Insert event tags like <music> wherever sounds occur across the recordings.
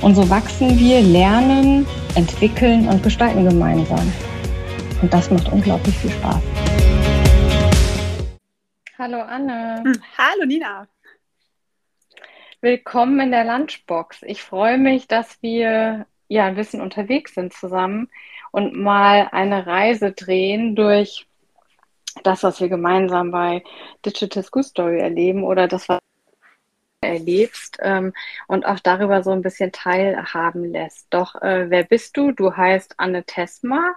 Und so wachsen wir, lernen, entwickeln und gestalten gemeinsam. Und das macht unglaublich viel Spaß. Hallo Anne. Hm, hallo Nina. Willkommen in der Lunchbox. Ich freue mich, dass wir ja ein bisschen unterwegs sind zusammen und mal eine Reise drehen durch das, was wir gemeinsam bei Digital School Story erleben oder das, was erlebst ähm, und auch darüber so ein bisschen teilhaben lässt. Doch äh, wer bist du? Du heißt Anne Tesma,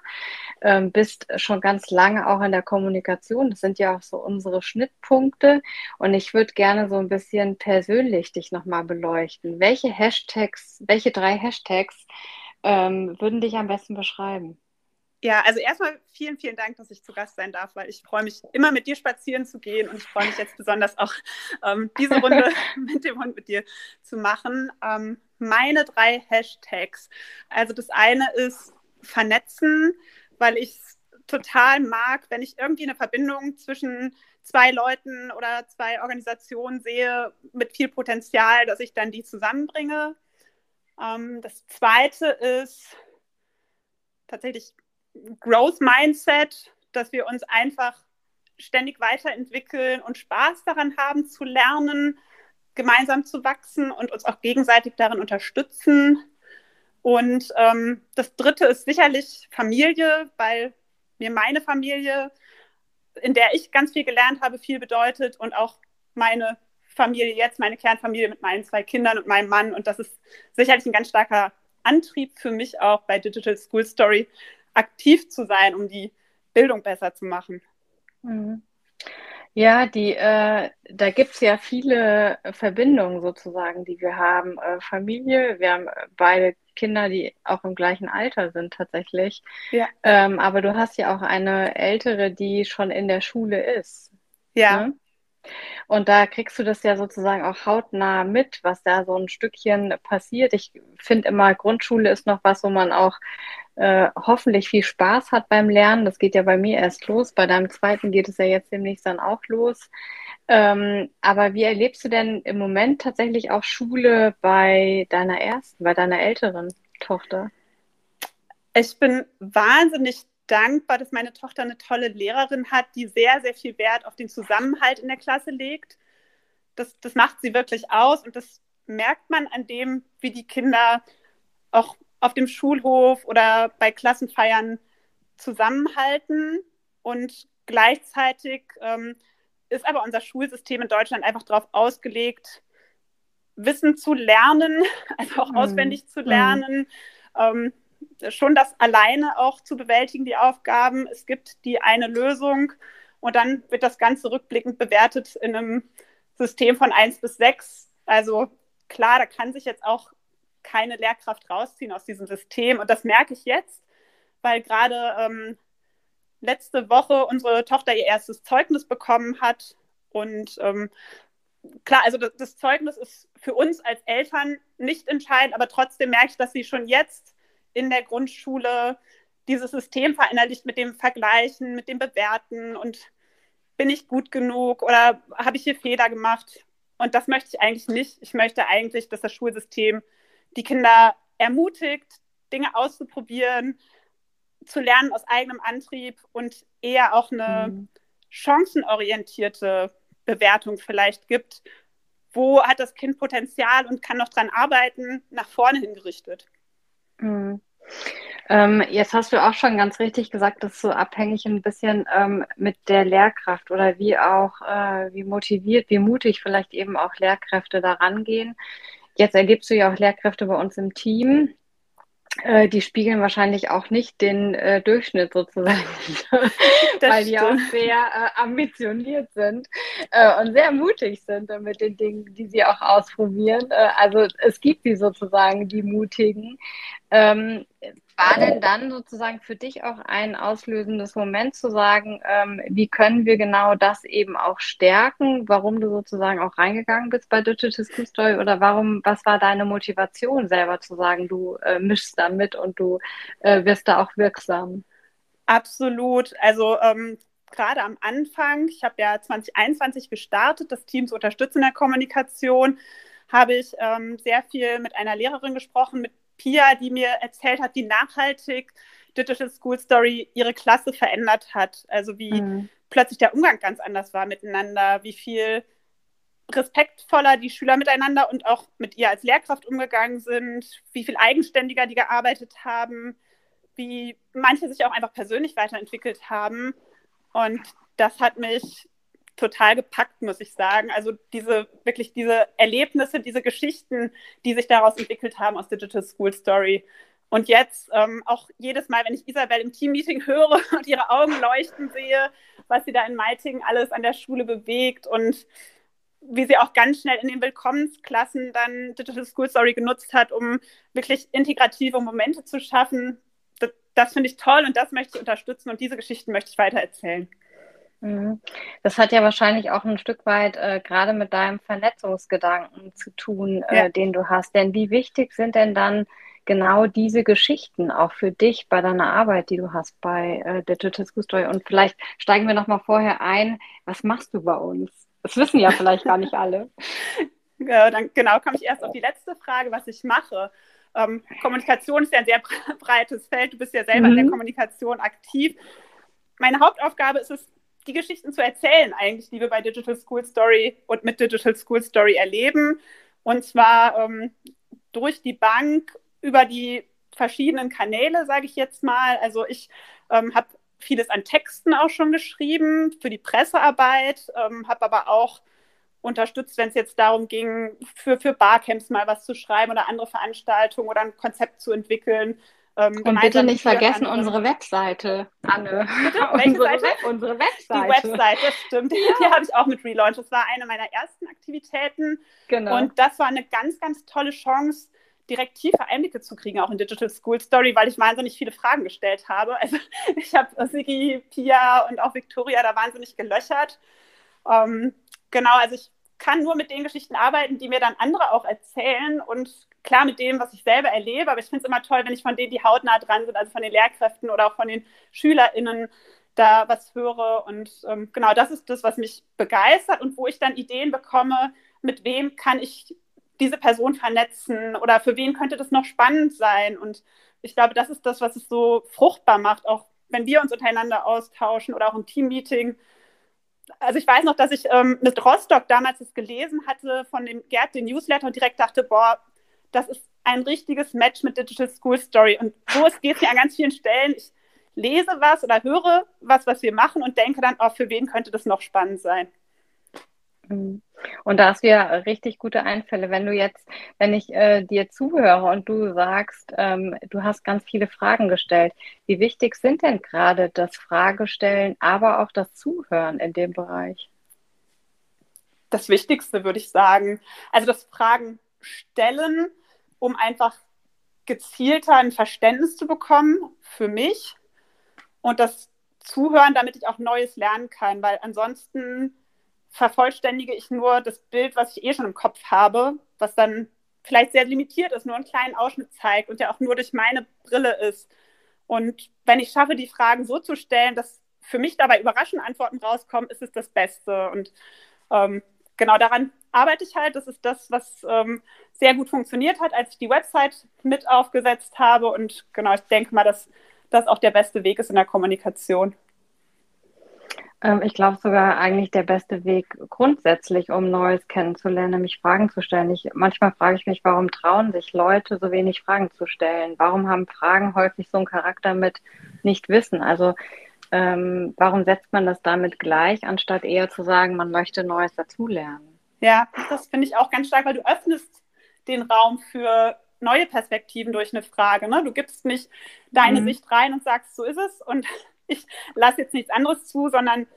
ähm, bist schon ganz lange auch in der Kommunikation. Das sind ja auch so unsere Schnittpunkte. Und ich würde gerne so ein bisschen persönlich dich nochmal beleuchten. Welche Hashtags, welche drei Hashtags ähm, würden dich am besten beschreiben? Ja, also erstmal vielen, vielen Dank, dass ich zu Gast sein darf, weil ich freue mich immer mit dir spazieren zu gehen und ich freue mich jetzt besonders auch ähm, diese Runde <laughs> mit dem Hund mit dir zu machen. Ähm, meine drei Hashtags. Also das eine ist vernetzen, weil ich es total mag, wenn ich irgendwie eine Verbindung zwischen zwei Leuten oder zwei Organisationen sehe mit viel Potenzial, dass ich dann die zusammenbringe. Ähm, das zweite ist tatsächlich Growth Mindset, dass wir uns einfach ständig weiterentwickeln und Spaß daran haben zu lernen, gemeinsam zu wachsen und uns auch gegenseitig darin unterstützen. Und ähm, das Dritte ist sicherlich Familie, weil mir meine Familie, in der ich ganz viel gelernt habe, viel bedeutet und auch meine Familie jetzt, meine Kernfamilie mit meinen zwei Kindern und meinem Mann. Und das ist sicherlich ein ganz starker Antrieb für mich auch bei Digital School Story, aktiv zu sein, um die Bildung besser zu machen. Mhm. Ja, die, äh, da gibt es ja viele Verbindungen sozusagen, die wir haben. Äh, Familie, wir haben beide Kinder, die auch im gleichen Alter sind tatsächlich. Ja. Ähm, aber du hast ja auch eine ältere, die schon in der Schule ist. Ja. Ne? Und da kriegst du das ja sozusagen auch hautnah mit, was da so ein Stückchen passiert. Ich finde immer, Grundschule ist noch was, wo man auch äh, hoffentlich viel Spaß hat beim Lernen. Das geht ja bei mir erst los. Bei deinem zweiten geht es ja jetzt demnächst dann auch los. Ähm, aber wie erlebst du denn im Moment tatsächlich auch Schule bei deiner ersten, bei deiner älteren Tochter? Ich bin wahnsinnig dankbar, dass meine Tochter eine tolle Lehrerin hat, die sehr, sehr viel Wert auf den Zusammenhalt in der Klasse legt. Das, das macht sie wirklich aus und das merkt man an dem, wie die Kinder auch auf dem Schulhof oder bei Klassenfeiern zusammenhalten. Und gleichzeitig ähm, ist aber unser Schulsystem in Deutschland einfach darauf ausgelegt, Wissen zu lernen, <laughs> also auch mhm. auswendig zu lernen. Mhm. Ähm, schon das alleine auch zu bewältigen, die Aufgaben. Es gibt die eine Lösung und dann wird das Ganze rückblickend bewertet in einem System von 1 bis 6. Also klar, da kann sich jetzt auch keine Lehrkraft rausziehen aus diesem System. Und das merke ich jetzt, weil gerade ähm, letzte Woche unsere Tochter ihr erstes Zeugnis bekommen hat. Und ähm, klar, also das, das, Zeugnis ist für uns als Eltern nicht entscheidend, aber trotzdem merke ich, dass sie schon jetzt in der Grundschule dieses System verinnerlicht mit dem Vergleichen, mit dem Bewerten und bin ich gut genug oder habe ich hier Fehler gemacht? Und das möchte ich eigentlich nicht. Ich möchte eigentlich, dass das Schulsystem die Kinder ermutigt, Dinge auszuprobieren, zu lernen aus eigenem Antrieb und eher auch eine mhm. chancenorientierte Bewertung vielleicht gibt. Wo hat das Kind Potenzial und kann noch dran arbeiten, nach vorne hingerichtet? Mhm. Ähm, jetzt hast du auch schon ganz richtig gesagt, das ist so abhängig ein bisschen ähm, mit der Lehrkraft oder wie auch, äh, wie motiviert, wie mutig vielleicht eben auch Lehrkräfte da rangehen. Jetzt ergibst du ja auch Lehrkräfte bei uns im Team. Äh, die spiegeln wahrscheinlich auch nicht den äh, Durchschnitt sozusagen, <laughs> weil die auch sehr äh, ambitioniert sind äh, und sehr mutig sind mit den Dingen, die sie auch ausprobieren. Äh, also es gibt die sozusagen, die Mutigen. Ähm, war denn dann sozusagen für dich auch ein auslösendes Moment zu sagen, ähm, wie können wir genau das eben auch stärken, warum du sozusagen auch reingegangen bist bei Digital School Story oder warum, was war deine Motivation selber zu sagen, du äh, mischst da mit und du äh, wirst da auch wirksam? Absolut. Also ähm, gerade am Anfang, ich habe ja 2021 gestartet, das Team zu unterstützen in der Kommunikation, habe ich ähm, sehr viel mit einer Lehrerin gesprochen, mit Pia, die mir erzählt hat, wie nachhaltig Digital School Story ihre Klasse verändert hat. Also wie mhm. plötzlich der Umgang ganz anders war miteinander, wie viel respektvoller die Schüler miteinander und auch mit ihr als Lehrkraft umgegangen sind, wie viel eigenständiger die gearbeitet haben, wie manche sich auch einfach persönlich weiterentwickelt haben. Und das hat mich total gepackt, muss ich sagen. Also diese wirklich diese Erlebnisse, diese Geschichten, die sich daraus entwickelt haben aus Digital School Story. Und jetzt ähm, auch jedes Mal, wenn ich Isabel im Teammeeting höre <laughs> und ihre Augen leuchten sehe, was sie da in Meiting alles an der Schule bewegt und wie sie auch ganz schnell in den Willkommensklassen dann Digital School Story genutzt hat, um wirklich integrative Momente zu schaffen. Das, das finde ich toll und das möchte ich unterstützen und diese Geschichten möchte ich weiter erzählen. Mhm. Das hat ja wahrscheinlich auch ein Stück weit äh, gerade mit deinem Vernetzungsgedanken zu tun, äh, ja. den du hast. Denn wie wichtig sind denn dann genau diese Geschichten auch für dich bei deiner Arbeit, die du hast bei äh, Digital School Story? Und vielleicht steigen wir nochmal vorher ein, was machst du bei uns? Das wissen ja vielleicht gar nicht alle. Ja, <laughs> <laughs> dann genau komme ich erst auf die letzte Frage, was ich mache. Ähm, Kommunikation ist ja ein sehr breites Feld. Du bist ja selber mhm. in der mhm. Kommunikation aktiv. Meine Hauptaufgabe ist es, die Geschichten zu erzählen, eigentlich, die wir bei Digital School Story und mit Digital School Story erleben. Und zwar ähm, durch die Bank über die verschiedenen Kanäle, sage ich jetzt mal. Also ich ähm, habe vieles an Texten auch schon geschrieben für die Pressearbeit, ähm, habe aber auch unterstützt, wenn es jetzt darum ging, für, für Barcamps mal was zu schreiben oder andere Veranstaltungen oder ein Konzept zu entwickeln. Ähm, und bitte nicht vergessen unsere Webseite, Anne. Bitte? <laughs> unsere, Seite? Web, unsere Webseite. Die Webseite, stimmt. Ja. Die habe ich auch mit Relaunch. Das war eine meiner ersten Aktivitäten. Genau. Und das war eine ganz, ganz tolle Chance, direkt tiefe Einblicke zu kriegen, auch in Digital School Story, weil ich wahnsinnig viele Fragen gestellt habe. Also <laughs> ich habe Sigi, Pia und auch Victoria da wahnsinnig gelöchert. Ähm, genau, also ich kann nur mit den Geschichten arbeiten, die mir dann andere auch erzählen und klar mit dem, was ich selber erlebe, aber ich finde es immer toll, wenn ich von denen, die hautnah dran sind, also von den Lehrkräften oder auch von den SchülerInnen, da was höre. Und ähm, genau das ist das, was mich begeistert und wo ich dann Ideen bekomme, mit wem kann ich diese Person vernetzen oder für wen könnte das noch spannend sein. Und ich glaube, das ist das, was es so fruchtbar macht, auch wenn wir uns untereinander austauschen oder auch im Teammeeting. Also ich weiß noch, dass ich ähm, mit Rostock damals das gelesen hatte von dem Gerd, den Newsletter und direkt dachte, boah, das ist ein richtiges Match mit Digital School Story. Und so geht es mir an ganz vielen Stellen. Ich lese was oder höre was, was wir machen und denke dann, oh, für wen könnte das noch spannend sein. Mhm. Und da hast du ja richtig gute Einfälle. Wenn du jetzt, wenn ich äh, dir zuhöre und du sagst, ähm, du hast ganz viele Fragen gestellt, wie wichtig sind denn gerade das Fragestellen, aber auch das Zuhören in dem Bereich? Das Wichtigste würde ich sagen. Also das Fragen stellen um einfach gezielter ein Verständnis zu bekommen für mich und das Zuhören, damit ich auch Neues lernen kann, weil ansonsten vervollständige ich nur das Bild, was ich eh schon im Kopf habe, was dann vielleicht sehr limitiert ist, nur einen kleinen Ausschnitt zeigt und ja auch nur durch meine Brille ist. Und wenn ich schaffe, die Fragen so zu stellen, dass für mich dabei überraschende Antworten rauskommen, ist es das Beste. Und ähm, genau daran arbeite ich halt. Das ist das, was ähm, sehr gut funktioniert hat, als ich die Website mit aufgesetzt habe. Und genau, ich denke mal, dass das auch der beste Weg ist in der Kommunikation. Ähm, ich glaube sogar eigentlich der beste Weg grundsätzlich, um Neues kennenzulernen, nämlich Fragen zu stellen. Ich, manchmal frage ich mich, warum trauen sich Leute so wenig Fragen zu stellen? Warum haben Fragen häufig so einen Charakter mit nicht wissen? Also ähm, warum setzt man das damit gleich, anstatt eher zu sagen, man möchte Neues dazulernen? Ja, das finde ich auch ganz stark, weil du öffnest den Raum für neue Perspektiven durch eine Frage. Ne? Du gibst nicht deine mhm. Sicht rein und sagst, so ist es und <laughs> ich lasse jetzt nichts anderes zu, sondern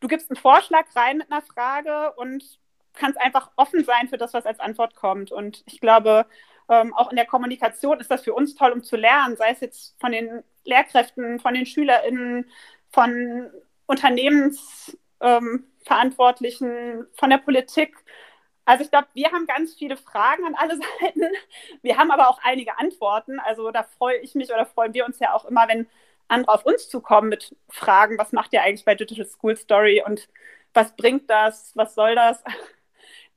du gibst einen Vorschlag rein mit einer Frage und kannst einfach offen sein für das, was als Antwort kommt. Und ich glaube, ähm, auch in der Kommunikation ist das für uns toll, um zu lernen, sei es jetzt von den Lehrkräften, von den SchülerInnen, von Unternehmensverantwortlichen, ähm, von der Politik. Also ich glaube, wir haben ganz viele Fragen an alle <laughs> Seiten. Wir haben aber auch einige Antworten. Also da freue ich mich oder freuen wir uns ja auch immer, wenn andere auf uns zukommen mit Fragen, was macht ihr eigentlich bei Digital School Story und was bringt das, was soll das? <laughs>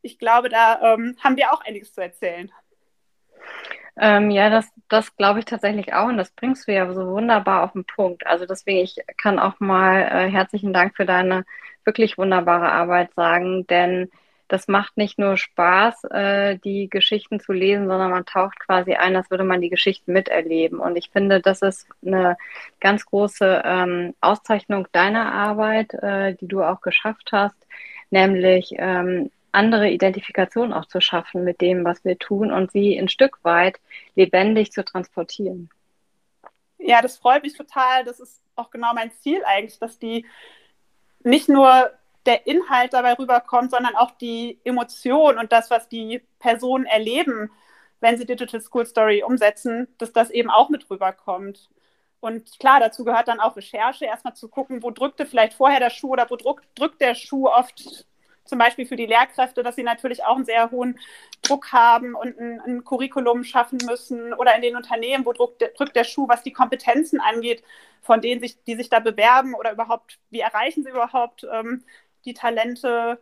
Ich glaube, da ähm, haben wir auch einiges zu erzählen. Ähm, ja, das, das glaube ich tatsächlich auch und das bringst du ja so wunderbar auf den Punkt. Also deswegen, ich kann auch mal äh, herzlichen Dank für deine wirklich wunderbare Arbeit sagen, denn das macht nicht nur Spaß, äh, die Geschichten zu lesen, sondern man taucht quasi ein, als würde man die Geschichten miterleben. Und ich finde, das ist eine ganz große ähm, Auszeichnung deiner Arbeit, äh, die du auch geschafft hast, nämlich ähm, andere Identifikation auch zu schaffen mit dem, was wir tun und sie ein Stück weit lebendig zu transportieren. Ja, das freut mich total. Das ist auch genau mein Ziel eigentlich, dass die nicht nur der Inhalt dabei rüberkommt, sondern auch die Emotion und das, was die Personen erleben, wenn sie Digital School Story umsetzen, dass das eben auch mit rüberkommt. Und klar, dazu gehört dann auch Recherche, erstmal zu gucken, wo drückte vielleicht vorher der Schuh oder wo drückt, drückt der Schuh oft zum Beispiel für die Lehrkräfte, dass sie natürlich auch einen sehr hohen Druck haben und ein, ein Curriculum schaffen müssen oder in den Unternehmen, wo drückt der, drückt der Schuh, was die Kompetenzen angeht, von denen sich, die sich da bewerben oder überhaupt, wie erreichen sie überhaupt ähm, die Talente.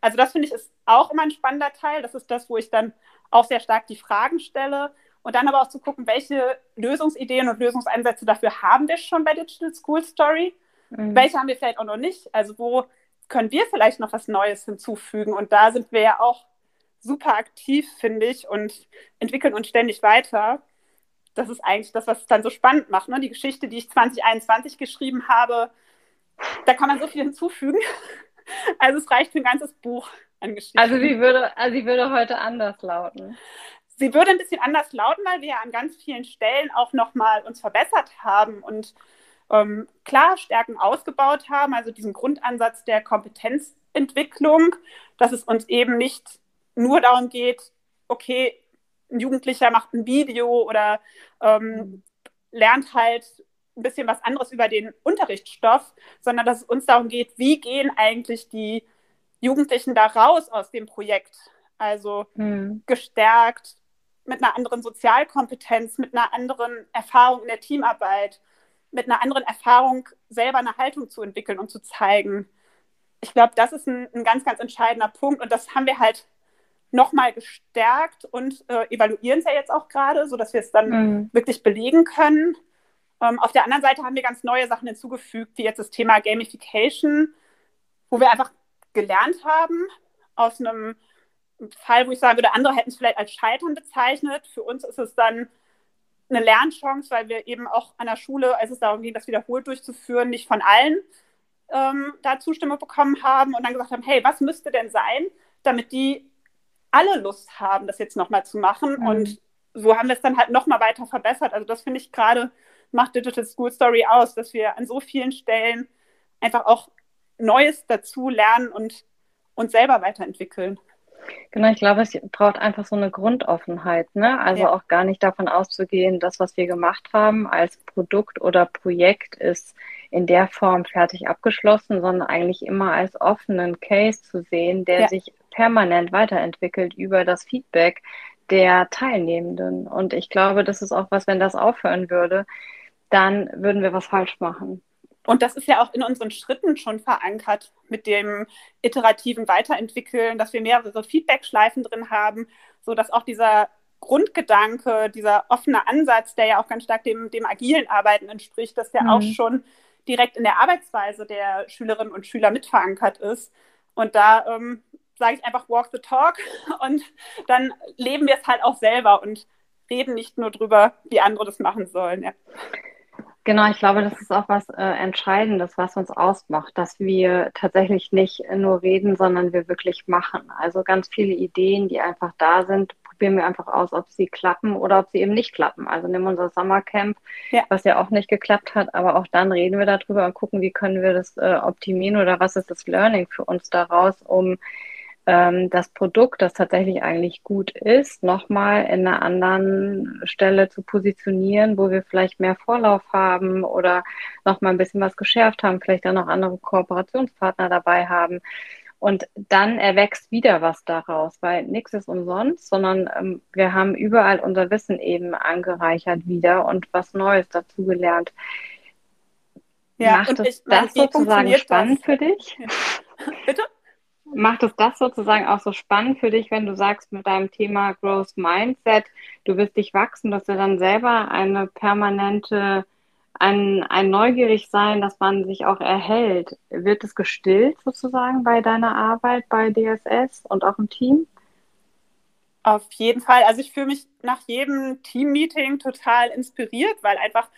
Also das finde ich ist auch immer ein spannender Teil. Das ist das, wo ich dann auch sehr stark die Fragen stelle. Und dann aber auch zu gucken, welche Lösungsideen und Lösungsansätze dafür haben wir schon bei Digital School Story. Mhm. Welche haben wir vielleicht auch noch nicht? Also wo können wir vielleicht noch was Neues hinzufügen? Und da sind wir ja auch super aktiv, finde ich, und entwickeln uns ständig weiter. Das ist eigentlich das, was es dann so spannend macht. Ne? Die Geschichte, die ich 2021 geschrieben habe, da kann man so viel hinzufügen. <laughs> Also es reicht für ein ganzes Buch an Geschichten. Also sie würde, also sie würde heute anders lauten. Sie würde ein bisschen anders lauten, weil wir ja an ganz vielen Stellen auch nochmal uns verbessert haben und ähm, klar Stärken ausgebaut haben, also diesen Grundansatz der Kompetenzentwicklung, dass es uns eben nicht nur darum geht, okay, ein Jugendlicher macht ein Video oder ähm, lernt halt ein bisschen was anderes über den Unterrichtsstoff, sondern dass es uns darum geht, wie gehen eigentlich die Jugendlichen da raus aus dem Projekt? Also mhm. gestärkt, mit einer anderen Sozialkompetenz, mit einer anderen Erfahrung in der Teamarbeit, mit einer anderen Erfahrung selber eine Haltung zu entwickeln und zu zeigen. Ich glaube, das ist ein, ein, ganz, ganz entscheidender Punkt und das haben wir halt nochmal gestärkt und äh, evaluieren es ja jetzt auch gerade, sodass wir es dann mhm. wirklich belegen können. Ähm, auf der anderen Seite haben wir ganz neue Sachen hinzugefügt, wie jetzt das Thema Gamification, wo wir einfach gelernt haben aus einem Fall, wo ich sagen würde, andere hätten es vielleicht als Scheitern bezeichnet. Für uns ist es dann eine Lernchance, weil wir eben auch an der Schule, als es darum ging, das wiederholt durchzuführen, nicht von allen ähm, da Zustimmung bekommen haben und dann gesagt haben, hey, was müsste denn sein, damit die alle Lust haben, das jetzt nochmal zu machen. Mhm. Und so haben wir es dann halt nochmal weiter verbessert. Also das finde ich gerade macht Digital School Story aus, dass wir an so vielen Stellen einfach auch Neues dazu lernen und uns selber weiterentwickeln. Genau, ich glaube, es braucht einfach so eine Grundoffenheit, ne? Also ja. auch gar nicht davon auszugehen, das, was wir gemacht haben als Produkt oder Projekt, ist in der Form fertig abgeschlossen, sondern eigentlich immer als offenen Case zu sehen, der ja. sich permanent weiterentwickelt über das Feedback der Teilnehmenden. Und ich glaube, das ist auch was, wenn das aufhören würde, dann würden wir was falsch machen. Und das ist ja auch in unseren Schritten schon verankert mit dem iterativen Weiterentwickeln, dass wir mehrere Feedback-Schleifen drin haben, sodass auch dieser Grundgedanke, dieser offene Ansatz, der ja auch ganz stark dem, dem agilen Arbeiten entspricht, dass der mhm. auch schon direkt in der Arbeitsweise der Schülerinnen und Schüler mit verankert ist. Und da ähm, sage ich einfach walk the talk <laughs> und dann leben wir es halt auch selber und reden nicht nur drüber, wie andere das machen sollen. Ja. Genau, ich glaube, das ist auch was äh, Entscheidendes, was uns ausmacht, dass wir tatsächlich nicht nur reden, sondern wir wirklich machen. Also ganz viele Ideen, die einfach da sind, probieren wir einfach aus, ob sie klappen oder ob sie eben nicht klappen. Also nehmen unser Summercamp, ja. was ja auch nicht geklappt hat, aber auch dann reden wir darüber und gucken, wie können wir das äh, optimieren oder was ist das Learning für uns daraus, um ähm, das Produkt, das tatsächlich eigentlich gut ist, nochmal in einer anderen Stelle zu positionieren, wo wir vielleicht mehr Vorlauf haben oder nochmal ein bisschen was geschärft haben, vielleicht dann noch andere Kooperationspartner dabei haben. Und dann erwächst wieder was daraus, weil nichts ist umsonst, sondern ähm, wir haben überall unser Wissen eben angereichert wieder und was Neues dazugelernt. Ja, Macht es das sozusagen spannend das? für dich? <laughs> Bitte? Macht es das sozusagen auch so spannend für dich, wenn du sagst mit deinem Thema Growth Mindset, du wirst dich wachsen, dass du dann selber eine permanente, ein, ein neugierig sein, dass man sich auch erhält. Wird es gestillt sozusagen bei deiner Arbeit bei DSS und auch im Team? Auf jeden Fall. Also ich fühle mich nach jedem Team-Meeting total inspiriert, weil einfach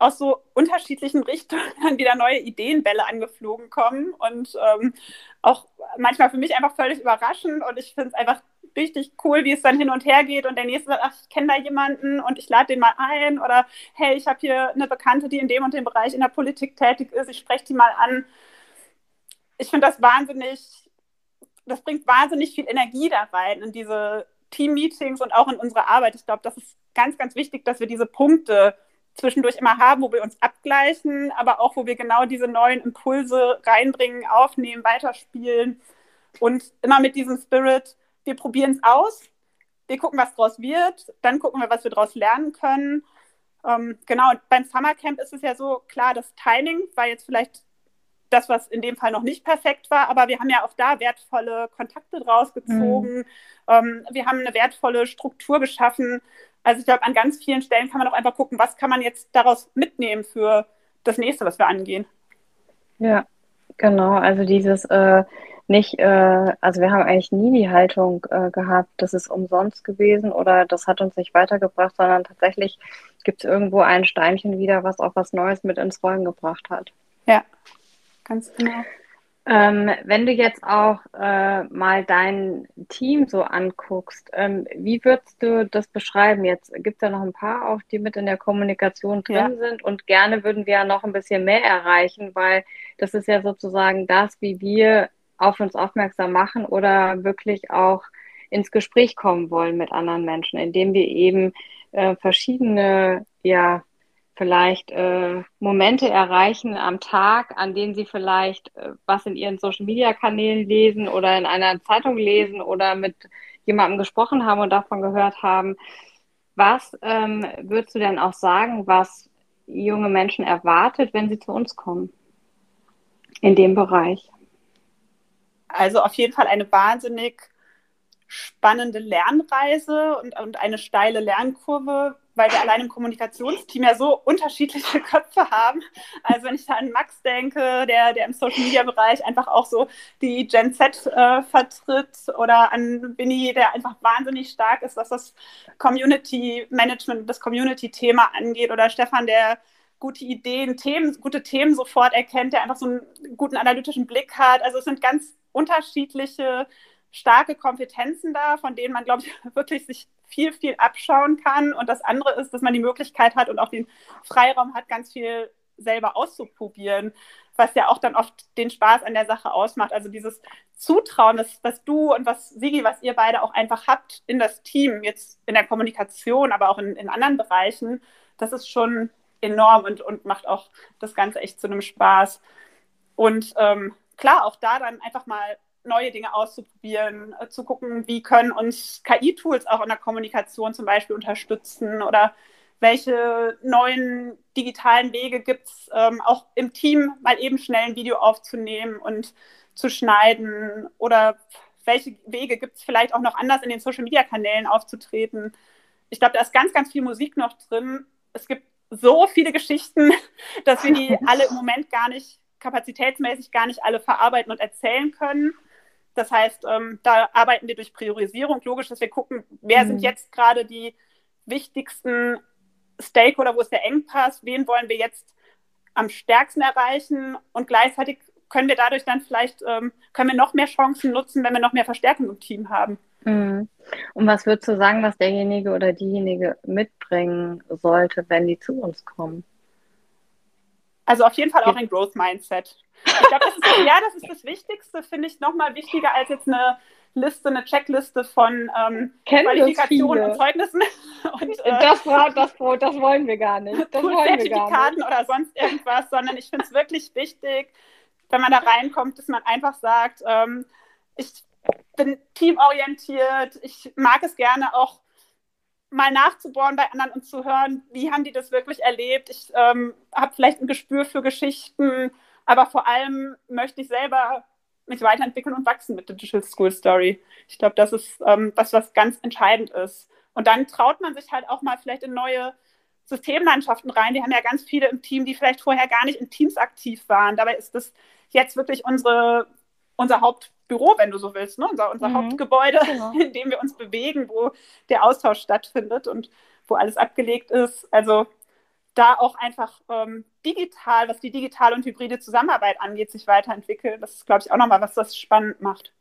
aus so unterschiedlichen Richtungen dann wieder neue Ideenbälle angeflogen kommen und ähm, auch manchmal für mich einfach völlig überraschend und ich finde es einfach richtig cool, wie es dann hin und her geht und der nächste sagt, ach, ich kenne da jemanden und ich lade den mal ein oder hey, ich habe hier eine Bekannte, die in dem und dem Bereich in der Politik tätig ist, ich spreche die mal an. Ich finde das wahnsinnig, das bringt wahnsinnig viel Energie da rein in diese Team-Meetings und auch in unsere Arbeit. Ich glaube, das ist ganz, ganz wichtig, dass wir diese Punkte zwischendurch immer haben, wo wir uns abgleichen, aber auch wo wir genau diese neuen Impulse reinbringen, aufnehmen, weiterspielen und immer mit diesem Spirit, wir probieren es aus, wir gucken, was draus wird, dann gucken wir, was wir daraus lernen können. Ähm, genau, und beim Summercamp ist es ja so, klar, das Timing war jetzt vielleicht das, was in dem Fall noch nicht perfekt war, aber wir haben ja auch da wertvolle Kontakte draus gezogen. Mhm. Ähm, wir haben eine wertvolle Struktur geschaffen, also ich glaube, an ganz vielen Stellen kann man auch einfach gucken, was kann man jetzt daraus mitnehmen für das nächste, was wir angehen. Ja, genau. Also dieses äh, nicht, äh, also wir haben eigentlich nie die Haltung äh, gehabt, das ist umsonst gewesen oder das hat uns nicht weitergebracht, sondern tatsächlich gibt es irgendwo ein Steinchen wieder, was auch was Neues mit ins Rollen gebracht hat. Ja, ganz genau. Ähm, wenn du jetzt auch äh, mal dein Team so anguckst, ähm, wie würdest du das beschreiben? Jetzt gibt es ja noch ein paar auch, die mit in der Kommunikation drin ja. sind und gerne würden wir ja noch ein bisschen mehr erreichen, weil das ist ja sozusagen das, wie wir auf uns aufmerksam machen oder wirklich auch ins Gespräch kommen wollen mit anderen Menschen, indem wir eben äh, verschiedene ja, vielleicht äh, Momente erreichen am Tag, an denen sie vielleicht äh, was in ihren Social-Media-Kanälen lesen oder in einer Zeitung lesen oder mit jemandem gesprochen haben und davon gehört haben. Was ähm, würdest du denn auch sagen, was junge Menschen erwartet, wenn sie zu uns kommen in dem Bereich? Also auf jeden Fall eine wahnsinnig spannende Lernreise und, und eine steile Lernkurve, weil wir allein im Kommunikationsteam ja so unterschiedliche <laughs> Köpfe haben. Also wenn ich da an Max denke, der, der im Social-Media-Bereich einfach auch so die Gen Z äh, vertritt oder an Winnie, der einfach wahnsinnig stark ist, was das Community-Management, das Community-Thema angeht oder Stefan, der gute Ideen, Themen, gute Themen sofort erkennt, der einfach so einen guten analytischen Blick hat. Also es sind ganz unterschiedliche starke Kompetenzen da, von denen man, glaube ich, <laughs> wirklich sich viel, viel abschauen kann. Und das andere ist, dass man die Möglichkeit hat und auch den Freiraum hat, ganz viel selber auszuprobieren, was ja auch dann oft den Spaß an der Sache ausmacht. Also dieses Zutrauen, das, was du und was Sigi, was ihr beide auch einfach habt in das Team, jetzt in der Kommunikation, aber auch in, in anderen Bereichen, das ist schon enorm und, und macht auch das Ganze echt zu einem Spaß. Und ähm, klar, auch da dann einfach mal neue Dinge auszuprobieren, äh, zu gucken, wie können uns KI-Tools auch in der Kommunikation zum Beispiel unterstützen oder welche neuen digitalen Wege gibt es, ähm, auch im Team mal eben schnell ein Video aufzunehmen und zu schneiden oder welche Wege gibt es vielleicht auch noch anders in den Social-Media-Kanälen aufzutreten. Ich glaube, da ist ganz, ganz viel Musik noch drin. Es gibt so viele Geschichten, <laughs> dass wir die <laughs> alle im Moment gar nicht, kapazitätsmäßig gar nicht alle verarbeiten und erzählen können. Das heißt, ähm, da arbeiten wir durch Priorisierung. Logisch, dass wir gucken, wer mhm. sind jetzt gerade die wichtigsten Stakeholder, wo ist der Engpass, wen wollen wir jetzt am stärksten erreichen und gleichzeitig können wir dadurch dann vielleicht, ähm, können wir noch mehr Chancen nutzen, wenn wir noch mehr Verstärkung im Team haben. Mhm. Und was würdest du sagen, was derjenige oder diejenige mitbringen sollte, wenn die zu uns kommen? Also auf jeden Fall auch ein Growth Mindset. Ich glaube, das ist, ja, das ist das Wichtigste, finde ich, nochmal wichtiger als jetzt eine Liste, eine Checkliste von ähm, Qualifikationen und Zeugnissen. <laughs> Und, äh, das, das, das, das, wollen wir gar nicht. Das Zertifikaten oder sonst irgendwas, sondern ich finde es wirklich wichtig, wenn man da reinkommt, dass man einfach sagt, ähm, ich bin teamorientiert, ich mag es gerne auch mal nachzubohren bei anderen und zu hören, wie haben die das wirklich erlebt. Ich ähm, habe vielleicht ein Gespür für Geschichten, aber vor allem möchte ich selber mich weiterentwickeln und wachsen mit Digital School Story. Ich glaube, das ist ähm, was, was ganz entscheidend ist. Und dann traut man sich halt auch mal vielleicht in neue Systemlandschaften rein. Wir haben ja ganz viele im Team, die vielleicht vorher gar nicht in Teams aktiv waren. Dabei ist das jetzt wirklich unsere, unser Hauptbüro, wenn du so willst, ne? unser, unser mhm. Hauptgebäude, <laughs> genau. in dem wir uns bewegen, wo der Austausch stattfindet und wo alles abgelegt ist. Also da auch einfach ähm, digital, was die digitale und hybride Zusammenarbeit angeht, sich weiterentwickeln. Das ist, glaube ich, auch nochmal, was das spannend macht.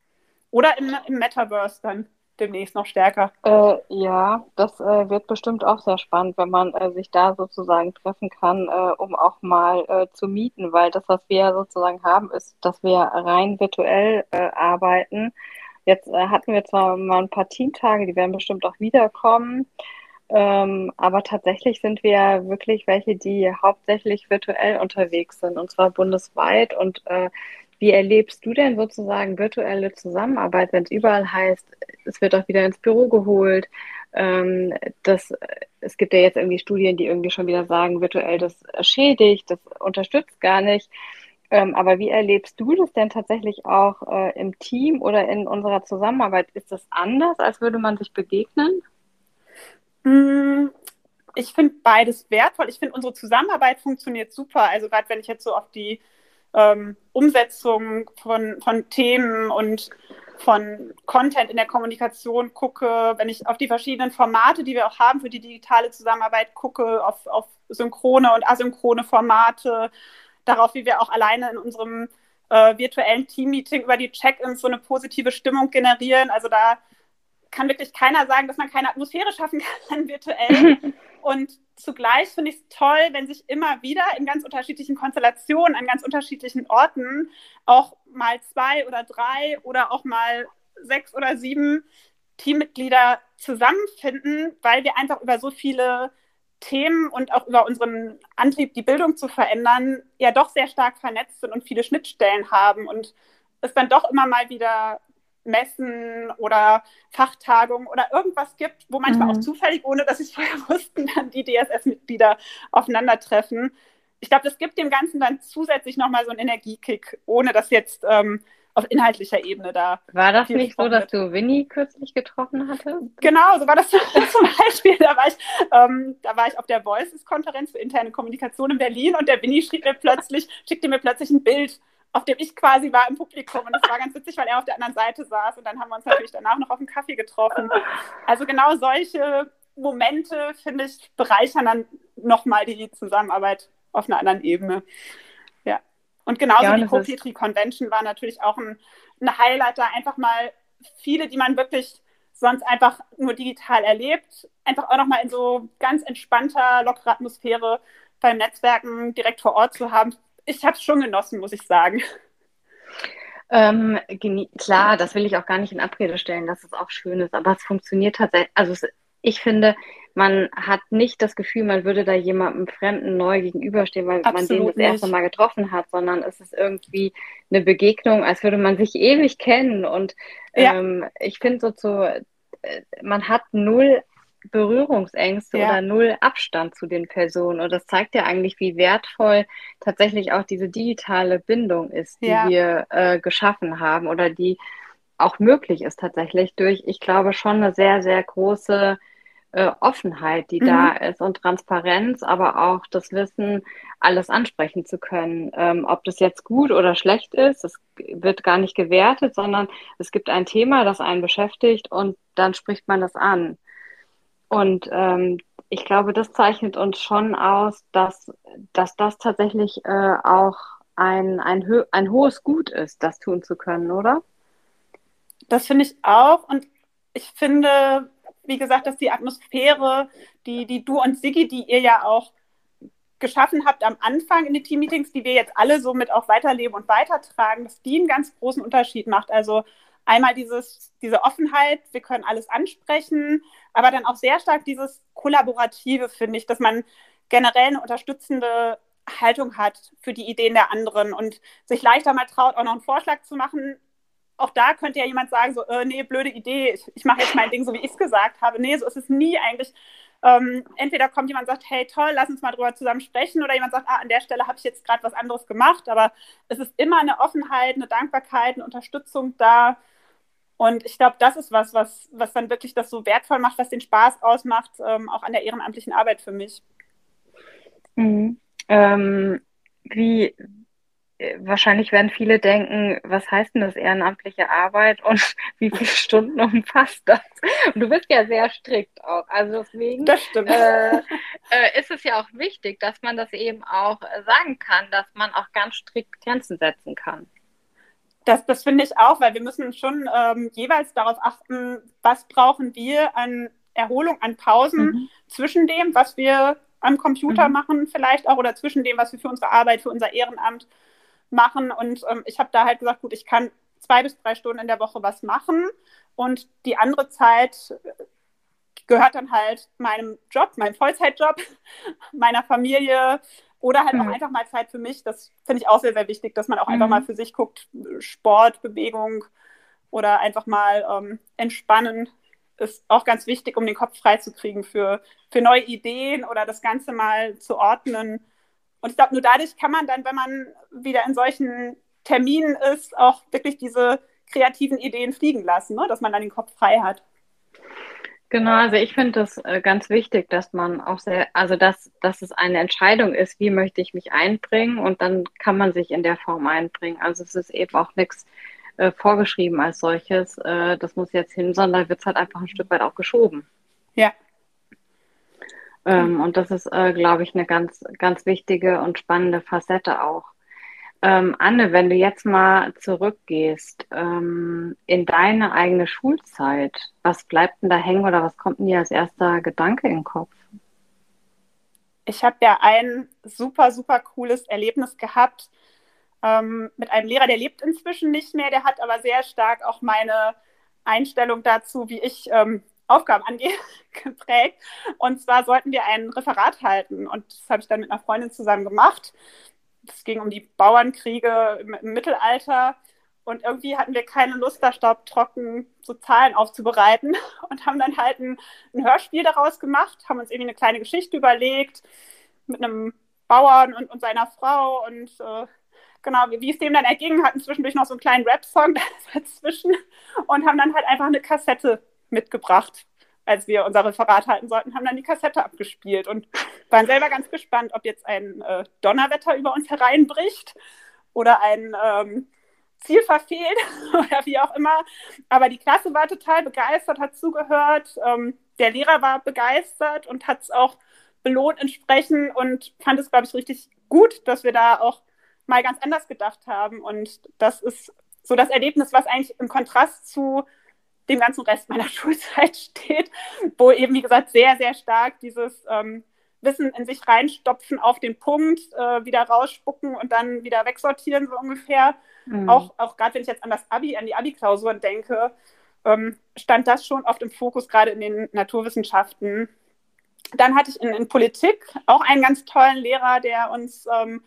Oder im, im Metaverse dann demnächst noch stärker. Äh, ja, das äh, wird bestimmt auch sehr spannend, wenn man äh, sich da sozusagen treffen kann, äh, um auch mal äh, zu mieten, weil das, was wir sozusagen haben, ist, dass wir rein virtuell äh, arbeiten. Jetzt hatten wir zwar mal ein paar Teamtage, die werden bestimmt auch wiederkommen. Ähm, aber tatsächlich sind wir wirklich welche, die hauptsächlich virtuell unterwegs sind, und zwar bundesweit. Und äh, wie erlebst du denn sozusagen virtuelle Zusammenarbeit, wenn es überall heißt, es wird auch wieder ins Büro geholt? Ähm, das, es gibt ja jetzt irgendwie Studien, die irgendwie schon wieder sagen, virtuell das schädigt, das unterstützt gar nicht. Ähm, aber wie erlebst du das denn tatsächlich auch äh, im Team oder in unserer Zusammenarbeit? Ist das anders, als würde man sich begegnen? Mm, ich finde beides wertvoll. Ich finde, unsere Zusammenarbeit funktioniert super. Also gerade wenn ich jetzt so auf die ähm, Umsetzung von, von Themen und von Content in der Kommunikation gucke, wenn ich auf die verschiedenen Formate, die wir auch haben für die digitale Zusammenarbeit gucke, auf, auf synchrone und asynchrone Formate, darauf, wie wir auch alleine in unserem äh, virtuellen Team-Meeting über die Check-ins so eine positive Stimmung generieren. Also da kann wirklich keiner sagen, dass man keine Atmosphäre schaffen kann virtuell. <laughs> Und zugleich finde ich es toll, wenn sich immer wieder in ganz unterschiedlichen Konstellationen, an ganz unterschiedlichen Orten auch mal zwei oder drei oder auch mal sechs oder sieben Teammitglieder zusammenfinden, weil wir einfach über so viele Themen und auch über unseren Antrieb, die Bildung zu verändern, ja doch sehr stark vernetzt sind und viele Schnittstellen haben und es dann doch immer mal wieder Messen oder Fachtagungen oder irgendwas gibt, wo manchmal mhm. auch zufällig, ohne dass sie es <laughs> vorher wussten, dann die DSS-Mitglieder aufeinandertreffen. Ich glaube, das gibt dem Ganzen dann zusätzlich nochmal so einen Energiekick, ohne dass jetzt ähm, auf inhaltlicher Ebene da. War das nicht so, dass du Winnie kürzlich getroffen hattest? Genau, so war das <laughs> zum Beispiel. Da war ich, ähm, da war ich auf der Voices-Konferenz für interne Kommunikation in Berlin und der Winnie schrieb mir plötzlich, schickte mir plötzlich ein Bild auf dem ich quasi war im Publikum. Und das war ganz witzig, weil er auf der anderen Seite saß. Und dann haben wir uns natürlich danach noch auf einen Kaffee getroffen. Also genau solche Momente, finde ich, bereichern dann nochmal die Zusammenarbeit auf einer anderen Ebene. Ja. Und genauso ja, die Co-Petri Convention war natürlich auch ein, ein Highlight, da einfach mal viele, die man wirklich sonst einfach nur digital erlebt, einfach auch nochmal in so ganz entspannter, lockerer Atmosphäre beim Netzwerken direkt vor Ort zu haben, ich habe es schon genossen, muss ich sagen. Ähm, klar, das will ich auch gar nicht in Abrede stellen, dass es auch schön ist, aber es funktioniert tatsächlich. Also es, ich finde, man hat nicht das Gefühl, man würde da jemandem Fremden neu gegenüberstehen, weil Absolut man den das nicht. erste Mal getroffen hat, sondern es ist irgendwie eine Begegnung, als würde man sich ewig kennen. Und ja. ähm, ich finde so zu, äh, man hat null Berührungsängste ja. oder null Abstand zu den Personen. Und das zeigt ja eigentlich, wie wertvoll tatsächlich auch diese digitale Bindung ist, die ja. wir äh, geschaffen haben oder die auch möglich ist tatsächlich durch, ich glaube, schon eine sehr, sehr große äh, Offenheit, die mhm. da ist und Transparenz, aber auch das Wissen, alles ansprechen zu können. Ähm, ob das jetzt gut oder schlecht ist, das wird gar nicht gewertet, sondern es gibt ein Thema, das einen beschäftigt und dann spricht man das an. Und ähm, ich glaube, das zeichnet uns schon aus, dass, dass das tatsächlich äh, auch ein, ein, ein hohes Gut ist, das tun zu können, oder? Das finde ich auch. Und ich finde, wie gesagt, dass die Atmosphäre, die, die du und Sigi, die ihr ja auch geschaffen habt am Anfang in den Teammeetings, die wir jetzt alle so mit auch weiterleben und weitertragen, dass die einen ganz großen Unterschied macht. Also einmal dieses, diese Offenheit, wir können alles ansprechen, aber dann auch sehr stark dieses Kollaborative, finde ich, dass man generell eine unterstützende Haltung hat für die Ideen der anderen und sich leichter mal traut, auch noch einen Vorschlag zu machen, auch da könnte ja jemand sagen, so, äh, nee, blöde Idee, ich, ich mache jetzt mein Ding so, wie ich es gesagt habe. Nee, so ist es nie eigentlich. Ähm, entweder kommt jemand und sagt, hey, toll, lass uns mal drüber zusammen sprechen, oder jemand sagt, ah, an der Stelle habe ich jetzt gerade was anderes gemacht. Aber es ist immer eine Offenheit, eine Dankbarkeit, eine Unterstützung da. Und ich glaube, das ist was, was, was dann wirklich das so wertvoll macht, was den Spaß ausmacht, ähm, auch an der ehrenamtlichen Arbeit für mich. Mhm. Ähm, wie, wahrscheinlich werden viele denken, was heißt denn das ehrenamtliche Arbeit <laughs> und wie viele Stunden umfasst das? Und du bist ja sehr strikt auch. Also deswegen äh, äh, ist es ja auch wichtig, dass man das eben auch sagen kann, dass man auch ganz strikt Grenzen setzen kann. Das, das finde ich auch, weil wir müssen schon ähm, jeweils darauf achten, was brauchen wir an Erholung, an Pausen mhm. zwischen dem, was wir am Computer mhm. machen vielleicht auch oder zwischen dem, was wir für unsere Arbeit, für unser Ehrenamt machen. Und ähm, ich habe da halt gesagt, gut, ich kann zwei bis drei Stunden in der Woche was machen und die andere Zeit gehört dann halt meinem Job, meinem Vollzeitjob, <laughs> meiner Familie oder halt mhm. auch einfach mal Zeit für mich. Das finde ich auch sehr, sehr wichtig, dass man auch mhm. einfach mal für sich guckt, Sport, Bewegung oder einfach mal ähm, entspannen ist auch ganz wichtig, um den Kopf freizukriegen für, für neue Ideen oder das Ganze mal zu ordnen und ich glaube, nur dadurch kann man dann, wenn man wieder in solchen Terminen ist, auch wirklich diese kreativen Ideen fliegen lassen, ne? dass man dann den Kopf frei hat. Genau, also ich finde das äh, ganz wichtig, dass man auch sehr, also dass, dass es eine Entscheidung ist, wie möchte ich mich einbringen und dann kann man sich in der Form einbringen. Also es ist eben auch nichts äh, vorgeschrieben als solches, äh, das muss jetzt hin, sondern wird es halt einfach ein Stück weit auch geschoben. Ja, ähm, und das ist, äh, glaube ich, eine ganz, ganz wichtige und spannende Facette auch. Ähm, Anne, wenn du jetzt mal zurückgehst ähm, in deine eigene Schulzeit, was bleibt denn da hängen oder was kommt dir als erster Gedanke in den Kopf? Ich habe ja ein super, super cooles Erlebnis gehabt ähm, mit einem Lehrer, der lebt inzwischen nicht mehr, der hat aber sehr stark auch meine Einstellung dazu, wie ich ähm, Aufgaben angeht, <laughs> geprägt. Und zwar sollten wir ein Referat halten. Und das habe ich dann mit einer Freundin zusammen gemacht. Es ging um die Bauernkriege im, im, Mittelalter. Und irgendwie hatten wir keine Lust, da staubtrocken so Zahlen aufzubereiten <laughs> und haben dann halt ein, ein Hörspiel daraus gemacht, haben uns irgendwie eine kleine Geschichte überlegt mit einem Bauern und, und seiner Frau und äh, genau, wie, wie, es dem dann erging, hatten zwischendurch noch so einen kleinen Rap-Song <laughs> dazwischen und haben dann halt einfach eine Kassette mitgebracht, als wir unser Referat halten sollten, haben dann die Kassette abgespielt und waren selber ganz gespannt, ob jetzt ein äh, Donnerwetter über uns hereinbricht oder ein ähm, Ziel verfehlt <laughs> oder wie auch immer. Aber die Klasse war total begeistert, hat zugehört. Ähm, der Lehrer war begeistert und hat es auch belohnt entsprechend und fand es, glaube ich, richtig gut, dass wir da auch mal ganz anders gedacht haben. Und das ist so das Erlebnis, was eigentlich im Kontrast zu dem ganzen Rest meiner <laughs> Schulzeit steht, wo eben, wie gesagt, sehr, sehr stark dieses ähm, Wissen in sich reinstopfen auf den Punkt, äh, wieder rausspucken und dann wieder wegsortieren, so ungefähr. Mhm. Auch, auch gerade wenn ich jetzt an das Abi, an die Abi-Klausuren denke, ähm, stand das schon oft im Fokus, gerade in den Naturwissenschaften. Dann hatte ich in, in Politik auch einen ganz tollen Lehrer, der uns ähm,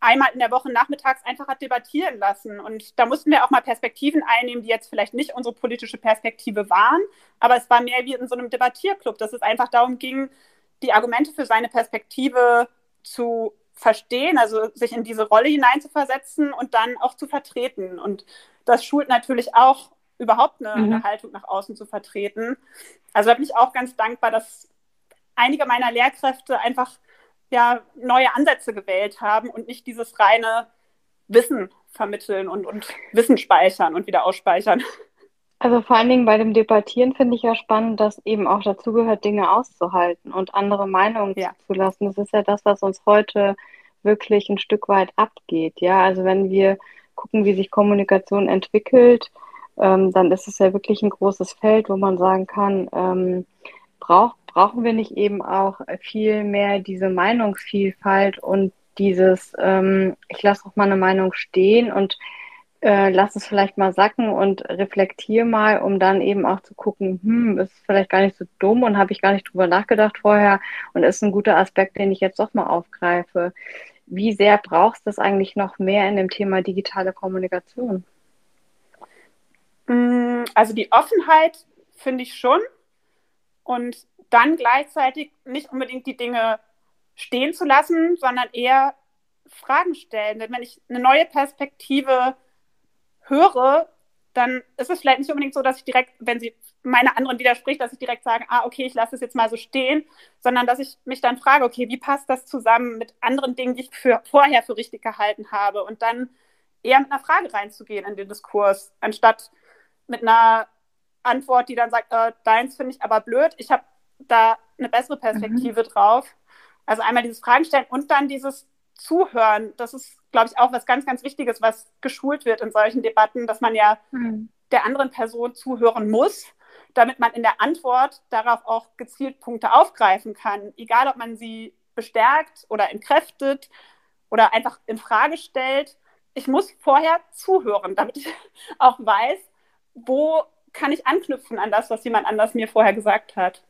einmal in der Woche nachmittags einfach hat debattieren lassen. Und da mussten wir auch mal Perspektiven einnehmen, die jetzt vielleicht nicht unsere politische Perspektive waren, aber es war mehr wie in so einem Debattierclub, dass es einfach darum ging, die Argumente für seine Perspektive zu verstehen, also sich in diese Rolle hineinzuversetzen und dann auch zu vertreten. Und das schult natürlich auch überhaupt eine, mhm. eine Haltung nach außen zu vertreten. Also da bin ich auch ganz dankbar, dass einige meiner Lehrkräfte einfach ja neue Ansätze gewählt haben und nicht dieses reine Wissen vermitteln und, und Wissen speichern und wieder ausspeichern. Also vor allen Dingen bei dem Debattieren finde ich ja spannend, dass eben auch dazu gehört, Dinge auszuhalten und andere Meinungen ja. zuzulassen. Das ist ja das, was uns heute wirklich ein Stück weit abgeht. Ja, also wenn wir gucken, wie sich Kommunikation entwickelt, ähm, dann ist es ja wirklich ein großes Feld, wo man sagen kann, ähm, braucht, brauchen wir nicht eben auch viel mehr diese Meinungsvielfalt und dieses, ähm, ich lasse auch mal eine Meinung stehen und äh, lass es vielleicht mal sacken und reflektier mal, um dann eben auch zu gucken, hm, ist vielleicht gar nicht so dumm und habe ich gar nicht drüber nachgedacht vorher und ist ein guter Aspekt, den ich jetzt doch mal aufgreife. Wie sehr brauchst du das eigentlich noch mehr in dem Thema digitale Kommunikation? Mm, also die Offenheit finde ich schon und dann gleichzeitig nicht unbedingt die Dinge stehen zu lassen, sondern eher Fragen stellen. Denn wenn ich eine neue Perspektive höre, dann ist es vielleicht nicht unbedingt so, dass ich direkt, wenn sie meine anderen widerspricht, dass ich direkt sage, ah, okay, ich lasse es jetzt mal so stehen, sondern dass ich mich dann frage, okay, wie passt das zusammen mit anderen Dingen, die ich für, vorher für richtig gehalten habe und dann eher mit einer Frage reinzugehen in den Diskurs, anstatt mit einer Antwort, die dann sagt, äh, deins finde ich aber blöd, ich habe da eine bessere Perspektive mhm. drauf. Also einmal dieses Fragen stellen und dann dieses Zuhören. Das ist, glaube ich, auch was ganz, ganz Wichtiges, was geschult wird in solchen Debatten, dass man ja mhm. der anderen Person zuhören muss, damit man in der Antwort darauf auch gezielt Punkte aufgreifen kann. Egal, ob man sie bestärkt oder entkräftet oder einfach in Frage stellt. Ich muss vorher zuhören, damit ich <laughs> auch weiß, wo kann ich anknüpfen an das, was jemand anders mir vorher gesagt hat.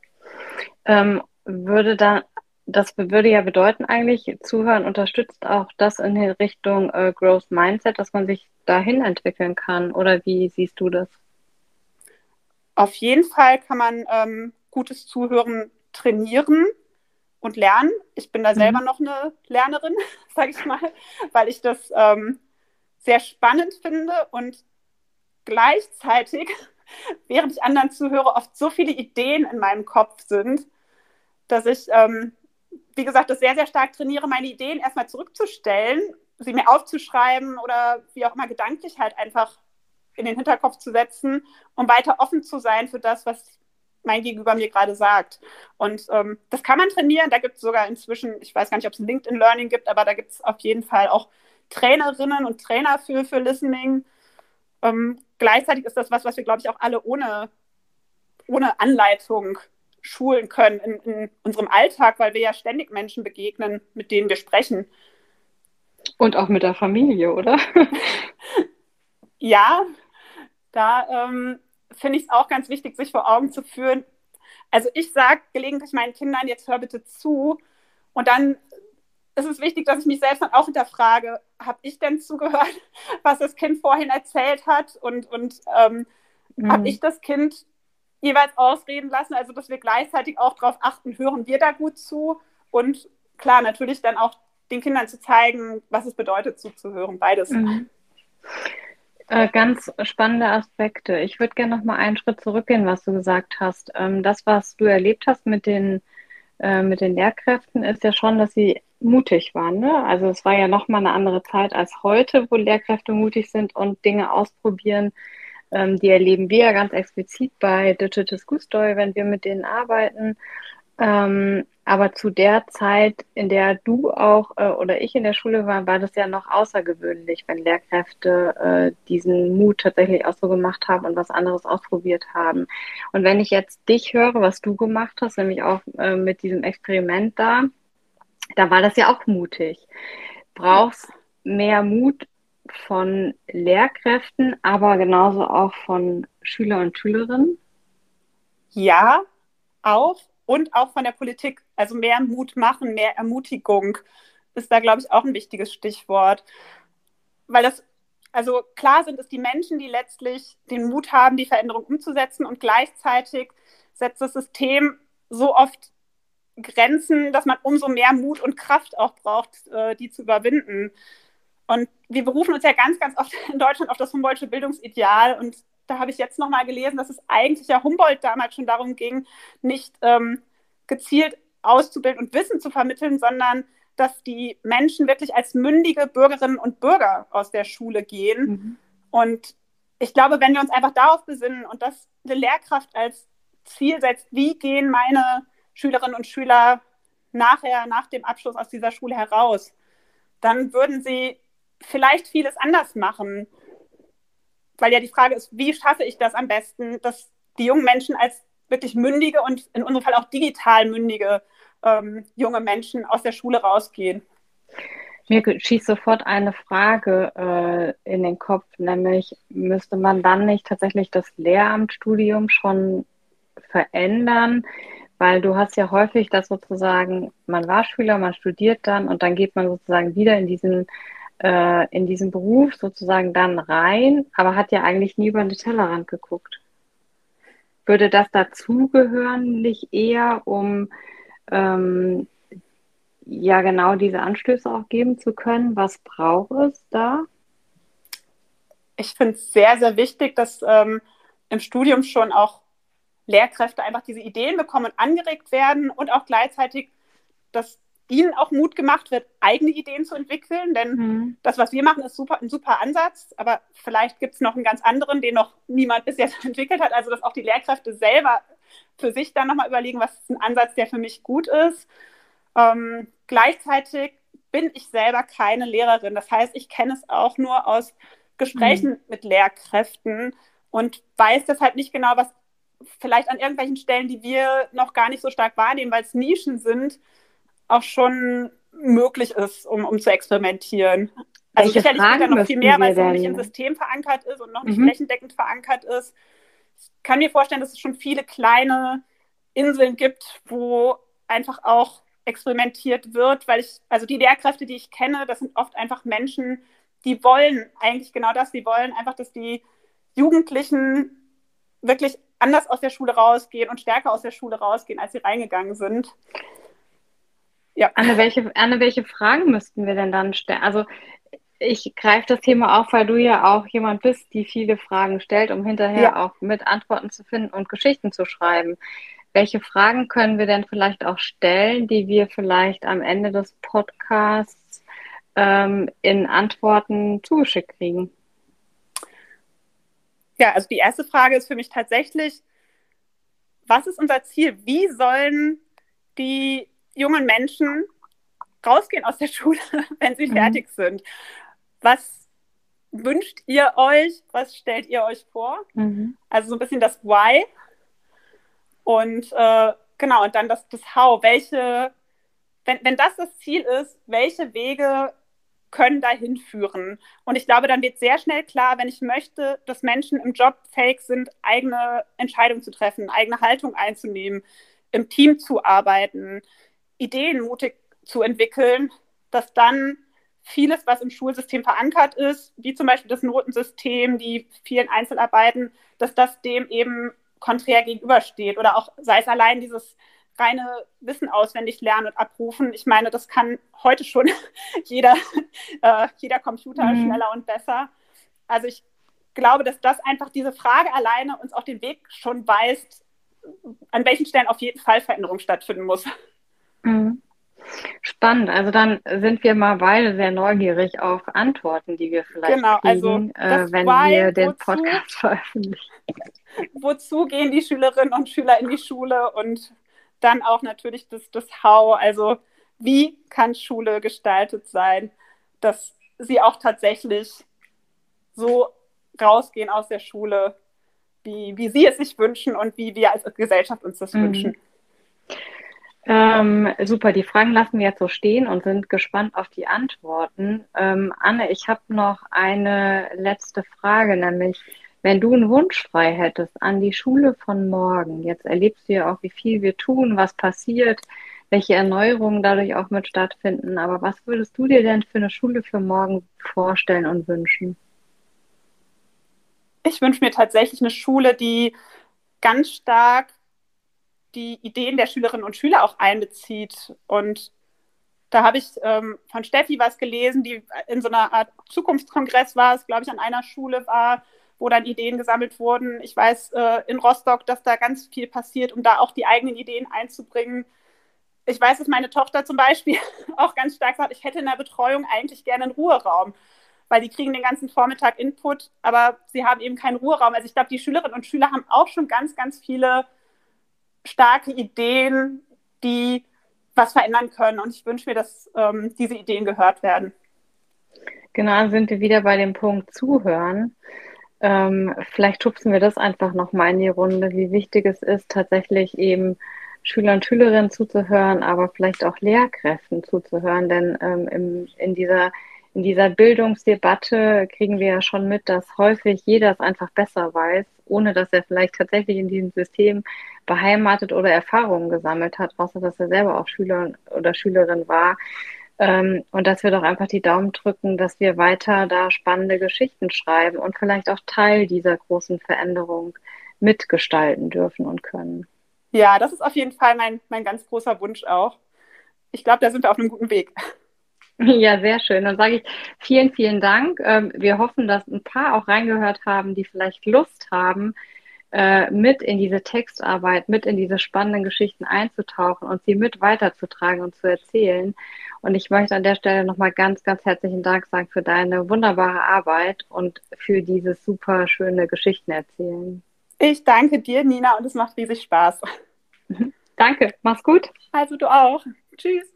Ähm, würde dann, das würde ja bedeuten eigentlich, Zuhören unterstützt auch das in Richtung äh, Growth Mindset, dass man sich dahin entwickeln kann. Oder wie siehst du das? Auf jeden Fall kann man ähm, gutes Zuhören trainieren und lernen. Ich bin da mhm. selber noch eine Lernerin, <laughs> sage ich mal, weil ich das ähm, sehr spannend finde und gleichzeitig, <laughs> während ich anderen zuhöre, oft so viele Ideen in meinem Kopf sind, dass ich, ähm, wie gesagt, das sehr, sehr stark trainiere, meine Ideen erstmal zurückzustellen, sie mir aufzuschreiben oder wie auch immer gedanklich halt einfach in den Hinterkopf zu setzen, um weiter offen zu sein für das, was mein Gegenüber mir gerade sagt. Und ähm, das kann man trainieren. Da gibt es sogar inzwischen, ich weiß gar nicht, ob es LinkedIn Learning gibt, aber da gibt es auf jeden Fall auch Trainerinnen und Trainer für, für Listening. Ähm, gleichzeitig ist das was, was wir, glaube ich, auch alle ohne, ohne Anleitung schulen können in, in unserem Alltag, weil wir ja ständig Menschen begegnen, mit denen wir sprechen. Und auch mit der Familie, oder? <laughs> ja, da ähm, finde ich es auch ganz wichtig, sich vor Augen zu führen. Also ich sage gelegentlich meinen Kindern, jetzt hör bitte zu. Und dann ist es wichtig, dass ich mich selbst dann auch hinterfrage, habe ich denn zugehört, <laughs> was das Kind vorhin erzählt hat? Und, und ähm, mhm. habe ich das Kind jeweils ausreden lassen? Also, dass wir gleichzeitig auch darauf achten, hören wir da gut zu? Und klar, natürlich dann auch den Kindern zu zeigen, was es bedeutet, zuzuhören. Beides. Mhm. Äh, ganz spannende Aspekte. Ich würde gerne noch mal einen Schritt zurückgehen, was du gesagt hast. Ähm, das, was du erlebt hast mit den, äh, mit den Lehrkräften, ist ja schon, dass sie mutig waren. Ne? Also es war ja nochmal eine andere Zeit als heute, wo Lehrkräfte mutig sind und Dinge ausprobieren. Ähm, die erleben wir ja ganz explizit bei Digital School Story, wenn wir mit denen arbeiten. Ähm, aber zu der Zeit, in der du auch äh, oder ich in der Schule war, war das ja noch außergewöhnlich, wenn Lehrkräfte äh, diesen Mut tatsächlich auch so gemacht haben und was anderes ausprobiert haben. Und wenn ich jetzt dich höre, was du gemacht hast, nämlich auch äh, mit diesem Experiment da, da war das ja auch mutig. Brauchst mehr Mut von Lehrkräften, aber genauso auch von Schüler und Schülerinnen? Ja, auch und auch von der Politik. Also mehr Mut machen, mehr Ermutigung ist da, glaube ich, auch ein wichtiges Stichwort. Weil das, also klar sind es die Menschen, die letztlich den Mut haben, die Veränderung umzusetzen und gleichzeitig setzt das System so oft Grenzen, dass man umso mehr Mut und Kraft auch braucht, äh, die zu überwinden. Und wir berufen uns ja ganz, ganz oft in Deutschland auf das Humboldtsche Bildungsideal und da habe ich jetzt nochmal gelesen, dass es eigentlich ja Humboldt damals schon darum ging, nicht ähm, gezielt auszubilden und Wissen zu vermitteln, sondern dass die Menschen wirklich als mündige Bürgerinnen und Bürger aus der Schule gehen. Mhm. Und ich glaube, wenn wir uns einfach darauf besinnen und das eine Lehrkraft als Ziel setzt, wie gehen meine Schülerinnen und Schüler nachher, nach dem Abschluss aus dieser Schule heraus, dann würden sie vielleicht vieles anders machen. Weil ja die Frage ist, wie schaffe ich das am besten, dass die jungen Menschen als wirklich mündige und in unserem Fall auch digital mündige ähm, junge Menschen aus der Schule rausgehen. Mir schießt sofort eine Frage äh, in den Kopf, nämlich müsste man dann nicht tatsächlich das Lehramtsstudium schon verändern? Weil du hast ja häufig das sozusagen, man war Schüler, man studiert dann und dann geht man sozusagen wieder in diesen, äh, in diesen Beruf sozusagen dann rein, aber hat ja eigentlich nie über den Tellerrand geguckt. Würde das dazugehören, nicht eher, um ähm, ja genau diese Anstöße auch geben zu können. Was braucht es da? Ich finde es sehr, sehr wichtig, dass ähm, im Studium schon auch Lehrkräfte einfach diese Ideen bekommen und angeregt werden und auch gleichzeitig, dass ihnen auch Mut gemacht wird, eigene Ideen zu entwickeln. Denn mhm. das, was wir machen, ist super, ein super Ansatz, aber vielleicht gibt es noch einen ganz anderen, den noch niemand bis jetzt <laughs> entwickelt hat. Also dass auch die Lehrkräfte selber für sich dann nochmal überlegen, was ist ein Ansatz, der für mich gut ist. Ähm, gleichzeitig bin ich selber keine Lehrerin. Das heißt, ich kenne es auch nur aus Gesprächen mhm. mit Lehrkräften und weiß deshalb nicht genau, was vielleicht an irgendwelchen Stellen, die wir noch gar nicht so stark wahrnehmen, weil es Nischen sind, auch schon möglich ist, um, um zu experimentieren. Also Welche sicherlich Fragen noch viel mehr, weil es noch nicht im System verankert ist und noch nicht mhm. flächendeckend verankert ist. Ich kann mir vorstellen, dass es schon viele kleine Inseln gibt, wo einfach auch experimentiert wird, weil ich, also die Lehrkräfte, die ich kenne, das sind oft einfach Menschen, die wollen eigentlich genau das, die wollen einfach, dass die Jugendlichen wirklich anders aus der Schule rausgehen und stärker aus der Schule rausgehen, als sie reingegangen sind. Ja. Anne, welche, Anne, welche Fragen müssten wir denn dann stellen? Also ich greife das Thema auf, weil du ja auch jemand bist, die viele Fragen stellt, um hinterher ja. auch mit Antworten zu finden und Geschichten zu schreiben. Welche Fragen können wir denn vielleicht auch stellen, die wir vielleicht am Ende des Podcasts ähm, in Antworten zugeschickt kriegen? Ja, also die erste Frage ist für mich tatsächlich, was ist unser Ziel? Wie sollen die jungen Menschen rausgehen aus der <laughs> Schule, wenn sie mhm. fertig sind? Was wünscht ihr euch? Was stellt ihr euch vor? Mhm. Also so ein bisschen das Why. Und äh, genau, und dann das, das How. Welche, wenn, wenn das das Ziel ist, welche Wege können dahin führen? Und ich glaube, dann wird sehr schnell klar, wenn ich möchte, dass Menschen im Job fähig sind, eigene Entscheidungen zu treffen, eigene Haltung einzunehmen, im Team zu arbeiten, Ideen mutig zu entwickeln, dass dann vieles, was im Schulsystem verankert ist, wie zum Beispiel das Notensystem, die vielen Einzelarbeiten, dass das dem eben konträr gegenübersteht oder auch sei es allein dieses reine Wissen auswendig lernen und abrufen. Ich meine, das kann heute schon <laughs> jeder, äh, jeder Computer mhm. schneller und besser. Also ich glaube, dass das einfach diese Frage alleine uns auch den Weg schon weist, an welchen Stellen auf jeden Fall Veränderung stattfinden muss. Mhm. Spannend. Also dann sind wir mal beide sehr neugierig auf Antworten, die wir vielleicht genau, also kriegen, also äh, wenn wir den wozu, Podcast <laughs> veröffentlichen. Wozu gehen die Schülerinnen und Schüler in die Schule und dann auch natürlich das, das How, also wie kann Schule gestaltet sein, dass sie auch tatsächlich so rausgehen aus der Schule, wie, wie sie es sich wünschen und wie wir als Gesellschaft uns das mhm. wünschen. Ähm, super, die Fragen lassen wir jetzt so stehen und sind gespannt auf die Antworten. Ähm, Anne, ich habe noch eine letzte Frage, nämlich wenn du einen Wunsch frei hättest an die Schule von morgen, jetzt erlebst du ja auch, wie viel wir tun, was passiert, welche Erneuerungen dadurch auch mit stattfinden, aber was würdest du dir denn für eine Schule für morgen vorstellen und wünschen? Ich wünsche mir tatsächlich eine Schule, die ganz stark die Ideen der Schülerinnen und Schüler auch einbezieht. Und da habe ich ähm, von Steffi was gelesen, die in so einer Art Zukunftskongress war, es glaube ich an einer Schule war, wo dann Ideen gesammelt wurden. Ich weiß äh, in Rostock, dass da ganz viel passiert, um da auch die eigenen Ideen einzubringen. Ich weiß, dass meine Tochter zum Beispiel <laughs> auch ganz stark sagt, ich hätte in der Betreuung eigentlich gerne einen Ruheraum, weil die kriegen den ganzen Vormittag Input, aber sie haben eben keinen Ruheraum. Also ich glaube, die Schülerinnen und Schüler haben auch schon ganz, ganz viele starke Ideen, die was verändern können. Und ich wünsche mir, dass ähm, diese Ideen gehört werden. Genau, sind wir wieder bei dem Punkt Zuhören. Ähm, vielleicht schubsen wir das einfach nochmal in die Runde, wie wichtig es ist, tatsächlich eben Schüler und Schülerinnen zuzuhören, aber vielleicht auch Lehrkräften zuzuhören, denn ähm, im, in dieser in dieser Bildungsdebatte kriegen wir ja schon mit, dass häufig jeder es einfach besser weiß, ohne dass er vielleicht tatsächlich in diesem System beheimatet oder Erfahrungen gesammelt hat, außer dass er selber auch Schüler oder Schülerin war. Ähm, und dass wir doch einfach die Daumen drücken, dass wir weiter da spannende Geschichten schreiben und vielleicht auch Teil dieser großen Veränderung mitgestalten dürfen und können. Ja, das ist auf jeden Fall mein, mein ganz großer Wunsch auch. Ich glaube, da sind wir auf einem guten Weg. <laughs> Ja, sehr schön. Dann sage ich vielen, vielen Dank. Ähm, wir hoffen, dass ein paar auch reingehört haben, die vielleicht Lust haben, äh, mit in diese Textarbeit, mit in diese spannenden Geschichten einzutauchen und sie mit weiterzutragen und zu erzählen. Und ich möchte an der Stelle nochmal ganz, ganz herzlichen Dank sagen für deine wunderbare Arbeit und für dieses super schöne Geschichten erzählen. Ich danke dir, Nina, und es macht riesig Spaß. <laughs> Danke, mach's gut. Also du auch. Tschüss.